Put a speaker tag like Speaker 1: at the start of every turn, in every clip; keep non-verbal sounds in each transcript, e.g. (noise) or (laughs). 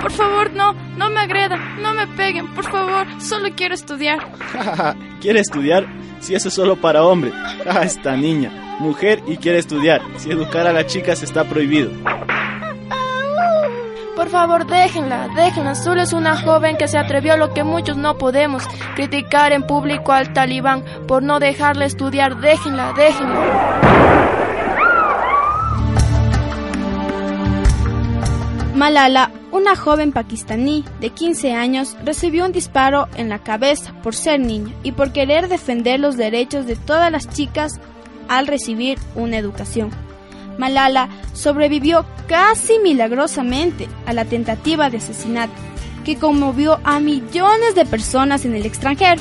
Speaker 1: Por favor, no, no me agredan, no me peguen, por favor, solo quiero estudiar. (laughs)
Speaker 2: ¿Quiere estudiar? Si eso es solo para hombres. (laughs) Ah, esta niña, mujer y quiere estudiar. Si educar a las chicas está prohibido.
Speaker 1: Por favor, déjenla, déjenla. Solo es una joven que se atrevió a lo que muchos no podemos. Criticar en público al talibán por no dejarla estudiar. Déjenla, déjenla.
Speaker 3: Malala, una joven pakistaní de 15 años, recibió un disparo en la cabeza por ser niña y por querer defender los derechos de todas las chicas al recibir una educación. Malala sobrevivió casi milagrosamente a la tentativa de asesinato que conmovió a millones de personas en el extranjero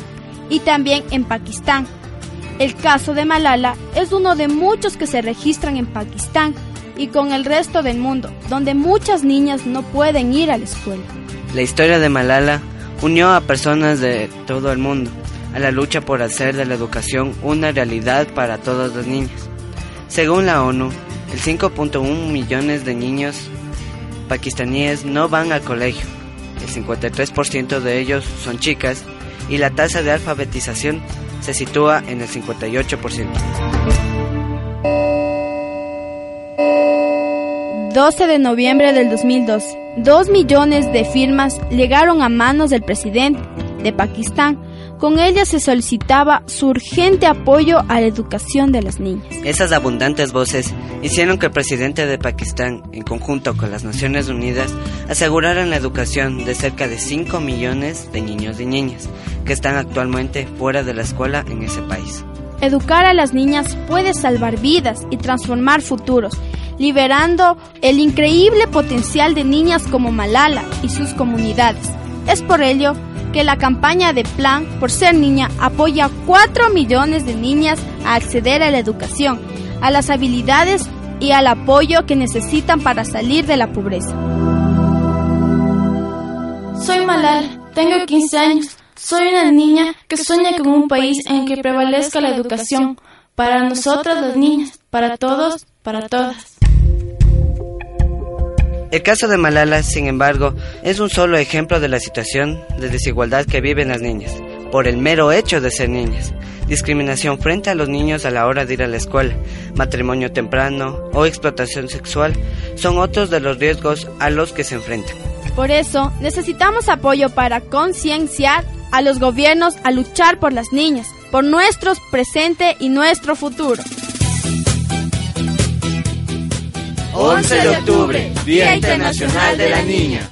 Speaker 3: y también en Pakistán. El caso de Malala es uno de muchos que se registran en Pakistán y con el resto del mundo, donde muchas niñas no pueden ir a la escuela.
Speaker 4: La historia de Malala unió a personas de todo el mundo a la lucha por hacer de la educación una realidad para todas las niñas. Según la ONU, el 5.1 millones de niños pakistaníes no van al colegio. El 53% de ellos son chicas y la tasa de alfabetización se sitúa en el 58%.
Speaker 3: 12 de noviembre del 2012, dos millones de firmas llegaron a manos del presidente de Pakistán. Con ellas se solicitaba su urgente apoyo a la educación de las niñas.
Speaker 4: Esas abundantes voces hicieron que el presidente de Pakistán, en conjunto con las Naciones Unidas, aseguraran la educación de cerca de 5 millones de niños y niñas que están actualmente fuera de la escuela en ese país.
Speaker 3: Educar a las niñas puede salvar vidas y transformar futuros liberando el increíble potencial de niñas como Malala y sus comunidades. Es por ello que la campaña de Plan por Ser Niña apoya a 4 millones de niñas a acceder a la educación, a las habilidades y al apoyo que necesitan para salir de la pobreza.
Speaker 1: Soy Malala, tengo 15 años. Soy una niña que sueña con un país en que prevalezca la educación, para nosotras las niñas, para todos, para todas.
Speaker 4: El caso de Malala, sin embargo, es un solo ejemplo de la situación de desigualdad que viven las niñas, por el mero hecho de ser niñas. Discriminación frente a los niños a la hora de ir a la escuela, matrimonio temprano o explotación sexual son otros de los riesgos a los que se enfrentan.
Speaker 3: Por eso, necesitamos apoyo para concienciar a los gobiernos a luchar por las niñas, por nuestro presente y nuestro futuro.
Speaker 5: 11 de octubre, Día Internacional de la Niña.